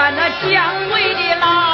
看那姜味的辣。